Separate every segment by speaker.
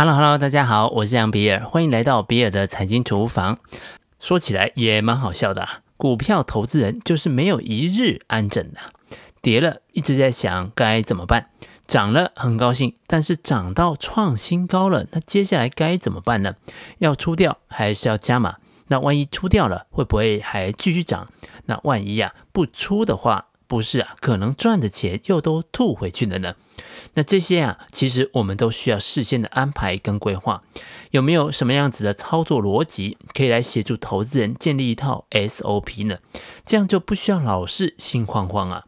Speaker 1: Hello Hello，大家好，我是杨比尔，欢迎来到比尔的财经厨房。说起来也蛮好笑的，股票投资人就是没有一日安枕的，跌了一直在想该怎么办，涨了很高兴，但是涨到创新高了，那接下来该怎么办呢？要出掉还是要加码？那万一出掉了，会不会还继续涨？那万一呀不出的话，不是啊，可能赚的钱又都吐回去了呢？那这些啊，其实我们都需要事先的安排跟规划。有没有什么样子的操作逻辑可以来协助投资人建立一套 SOP 呢？这样就不需要老是心慌慌啊。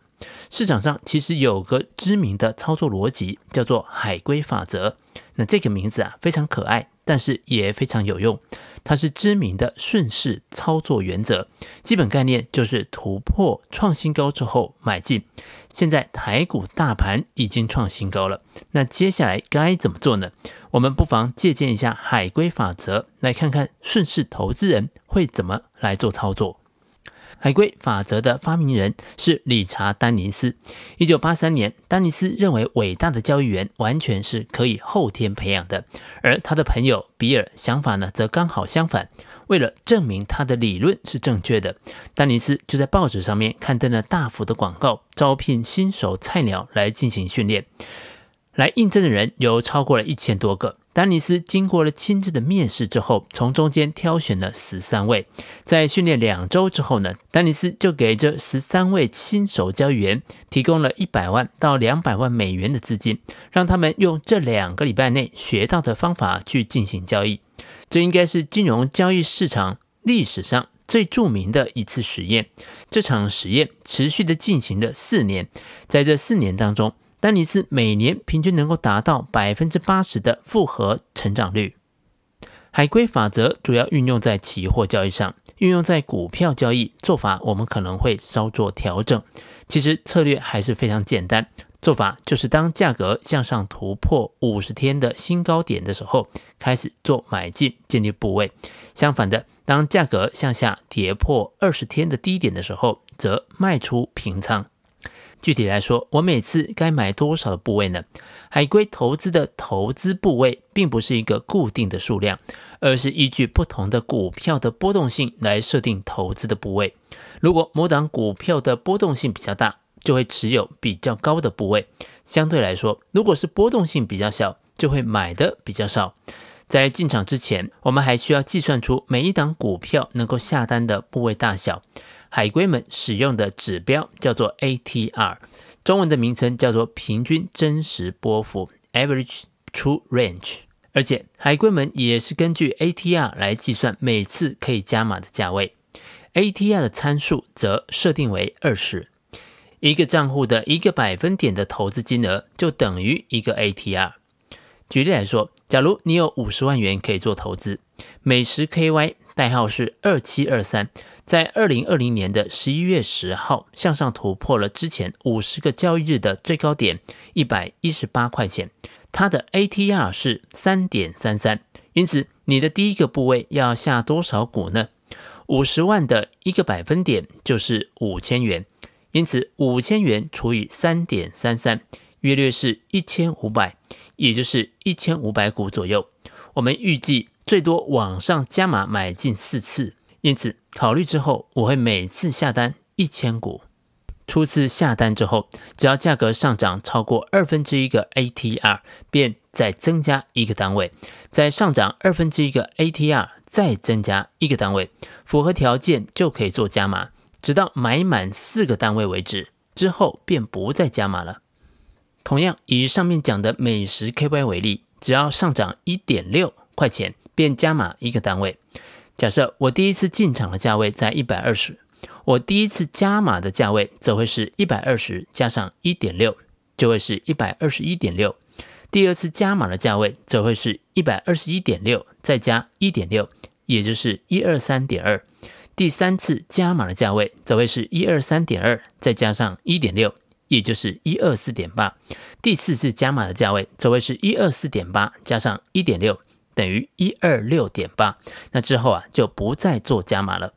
Speaker 1: 市场上其实有个知名的操作逻辑，叫做海龟法则。那这个名字啊非常可爱，但是也非常有用。它是知名的顺势操作原则，基本概念就是突破创新高之后买进。现在台股大盘已经创新高了，那接下来该怎么做呢？我们不妨借鉴一下海归法则，来看看顺势投资人会怎么来做操作。海龟法则的发明人是理查·丹尼斯。一九八三年，丹尼斯认为伟大的交易员完全是可以后天培养的，而他的朋友比尔想法呢，则刚好相反。为了证明他的理论是正确的，丹尼斯就在报纸上面刊登了大幅的广告，招聘新手菜鸟来进行训练。来应征的人有超过了一千多个。丹尼斯经过了亲自的面试之后，从中间挑选了十三位。在训练两周之后呢，丹尼斯就给这十三位新手交易员提供了一百万到两百万美元的资金，让他们用这两个礼拜内学到的方法去进行交易。这应该是金融交易市场历史上最著名的一次实验。这场实验持续的进行了四年，在这四年当中，丹尼斯每年平均能够达到百分之八十的复合成长率。海龟法则主要运用在期货交易上，运用在股票交易做法，我们可能会稍作调整。其实策略还是非常简单，做法就是当价格向上突破五十天的新高点的时候，开始做买进建立部位；相反的，当价格向下跌破二十天的低点的时候，则卖出平仓。具体来说，我每次该买多少的部位呢？海龟投资的投资部位并不是一个固定的数量，而是依据不同的股票的波动性来设定投资的部位。如果某档股票的波动性比较大，就会持有比较高的部位；相对来说，如果是波动性比较小，就会买的比较少。在进场之前，我们还需要计算出每一档股票能够下单的部位大小。海龟们使用的指标叫做 ATR，中文的名称叫做平均真实波幅 （Average True Range）。而且海龟们也是根据 ATR 来计算每次可以加码的价位。ATR 的参数则设定为二十，一个账户的一个百分点的投资金额就等于一个 ATR。举例来说，假如你有五十万元可以做投资，美十 KY 代号是二七二三。在二零二零年的十一月十号，向上突破了之前五十个交易日的最高点一百一十八块钱，它的 ATR 是三点三三，因此你的第一个部位要下多少股呢？五十万的一个百分点就是五千元，因此五千元除以三点三三，约略是一千五百，也就是一千五百股左右。我们预计最多往上加码买进四次。因此，考虑之后，我会每次下单一千股。初次下单之后，只要价格上涨超过二分之一个 ATR，便再增加一个单位；再上涨二分之一个 ATR，再增加一个单位。符合条件就可以做加码，直到买满四个单位为止。之后便不再加码了。同样，以上面讲的美食 KY 为例，只要上涨一点六块钱，便加码一个单位。假设我第一次进场的价位在一百二十，我第一次加码的价位则会是一百二十加上一点六，就会是一百二十一点六。第二次加码的价位则会是一百二十一点六再加一点六，也就是一二三点二。第三次加码的价位则会是一二三点二再加上一点六，也就是一二四点八。第四次加码的价位则会是一二四点八加上一点六。等于一二六点八，那之后啊就不再做加码了。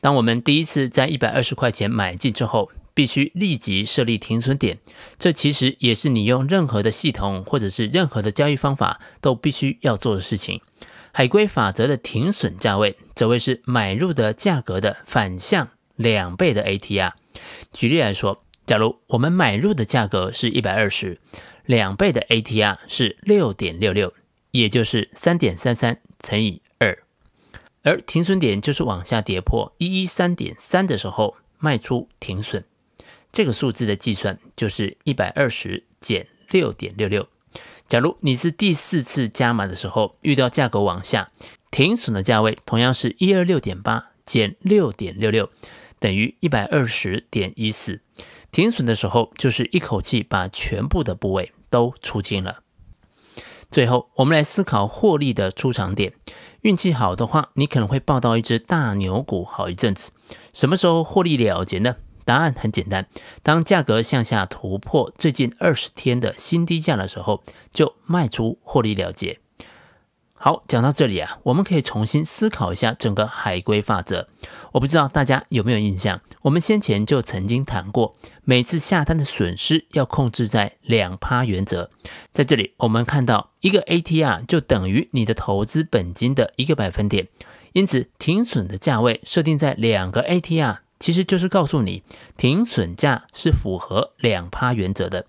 Speaker 1: 当我们第一次在一百二十块钱买进之后，必须立即设立停损点。这其实也是你用任何的系统或者是任何的交易方法都必须要做的事情。海龟法则的停损价位，则会是买入的价格的反向两倍的 ATR。举例来说，假如我们买入的价格是一百二十，两倍的 ATR 是六点六六，也就是三点三三乘以二，而停损点就是往下跌破一一三点三的时候卖出停损。这个数字的计算就是一百二十减六点六六。假如你是第四次加码的时候遇到价格往下，停损的价位同样是一二六点八减六点六六，等于一百二十点一四。停损的时候就是一口气把全部的部位都出清了。最后，我们来思考获利的出场点。运气好的话，你可能会抱到一只大牛股好一阵子。什么时候获利了结呢？答案很简单，当价格向下突破最近二十天的新低价的时候，就卖出获利了结。好，讲到这里啊，我们可以重新思考一下整个海龟法则。我不知道大家有没有印象，我们先前就曾经谈过，每次下单的损失要控制在两趴原则。在这里，我们看到一个 ATR 就等于你的投资本金的一个百分点，因此停损的价位设定在两个 ATR。其实就是告诉你，停损价是符合两趴原则的。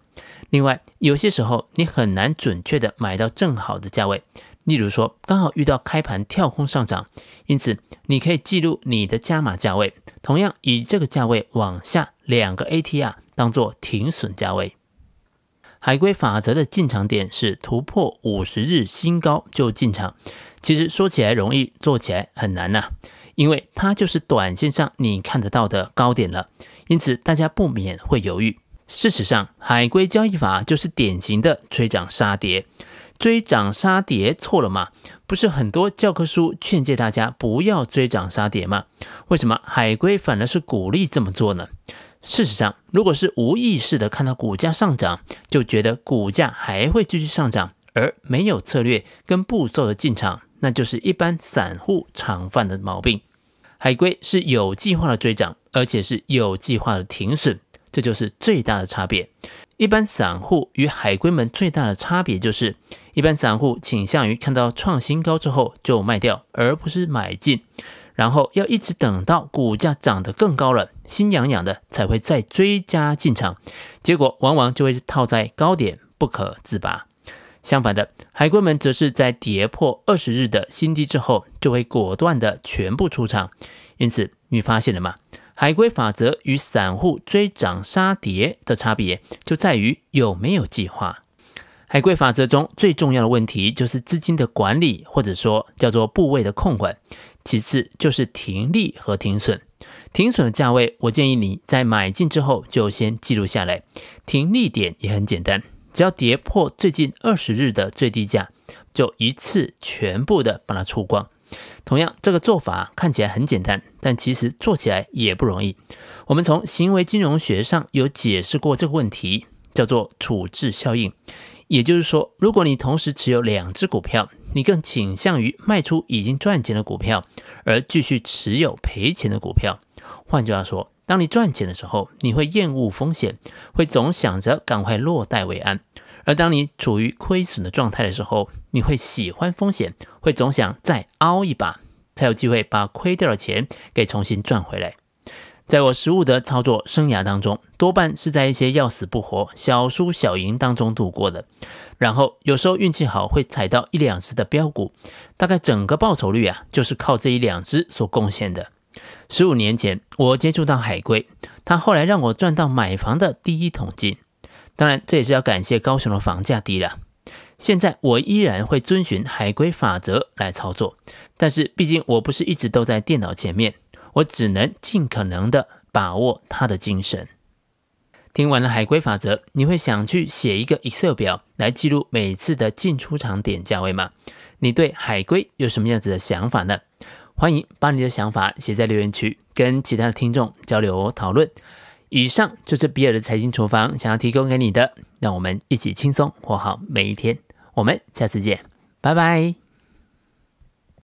Speaker 1: 另外，有些时候你很难准确的买到正好的价位，例如说刚好遇到开盘跳空上涨，因此你可以记录你的加码价位，同样以这个价位往下两个 ATR 当做停损价位。海龟法则的进场点是突破五十日新高就进场，其实说起来容易，做起来很难呐、因为它就是短线上你看得到的高点了，因此大家不免会犹豫。事实上，海龟交易法就是典型的追涨杀跌。追涨杀跌错了吗？不是很多教科书劝诫大家不要追涨杀跌吗？为什么海归反而是鼓励这么做呢？事实上，如果是无意识的看到股价上涨，就觉得股价还会继续上涨，而没有策略跟步骤的进场。那就是一般散户常犯的毛病。海归是有计划的追涨，而且是有计划的停损，这就是最大的差别。一般散户与海归们最大的差别就是，一般散户倾向于看到创新高之后就卖掉，而不是买进，然后要一直等到股价涨得更高了，心痒痒的才会再追加进场，结果往往就会套在高点不可自拔。相反的，海龟们则是在跌破二十日的新低之后，就会果断的全部出场。因此，你发现了吗？海龟法则与散户追涨杀跌的差别就在于有没有计划。海龟法则中最重要的问题就是资金的管理，或者说叫做部位的控管。其次就是停利和停损。停损的价位，我建议你在买进之后就先记录下来。停利点也很简单。只要跌破最近二十日的最低价，就一次全部的把它出光。同样，这个做法看起来很简单，但其实做起来也不容易。我们从行为金融学上有解释过这个问题，叫做处置效应。也就是说，如果你同时持有两只股票，你更倾向于卖出已经赚钱的股票，而继续持有赔钱的股票。换句话说，当你赚钱的时候，你会厌恶风险，会总想着赶快落袋为安；而当你处于亏损的状态的时候，你会喜欢风险，会总想再凹一把，才有机会把亏掉的钱给重新赚回来。在我实物的操作生涯当中，多半是在一些要死不活、小输小赢当中度过的。然后有时候运气好，会踩到一两只的标股，大概整个报酬率啊，就是靠这一两只所贡献的。十五年前，我接触到海龟，他后来让我赚到买房的第一桶金。当然，这也是要感谢高雄的房价低了。现在我依然会遵循海龟法则来操作，但是毕竟我不是一直都在电脑前面，我只能尽可能的把握他的精神。听完了海龟法则，你会想去写一个 Excel 表来记录每次的进出场点价位吗？你对海龟有什么样子的想法呢？欢迎把你的想法写在留言区，跟其他的听众交流讨论。以上就是比尔的财经厨房想要提供给你的，让我们一起轻松活好每一天。我们下次见，拜拜。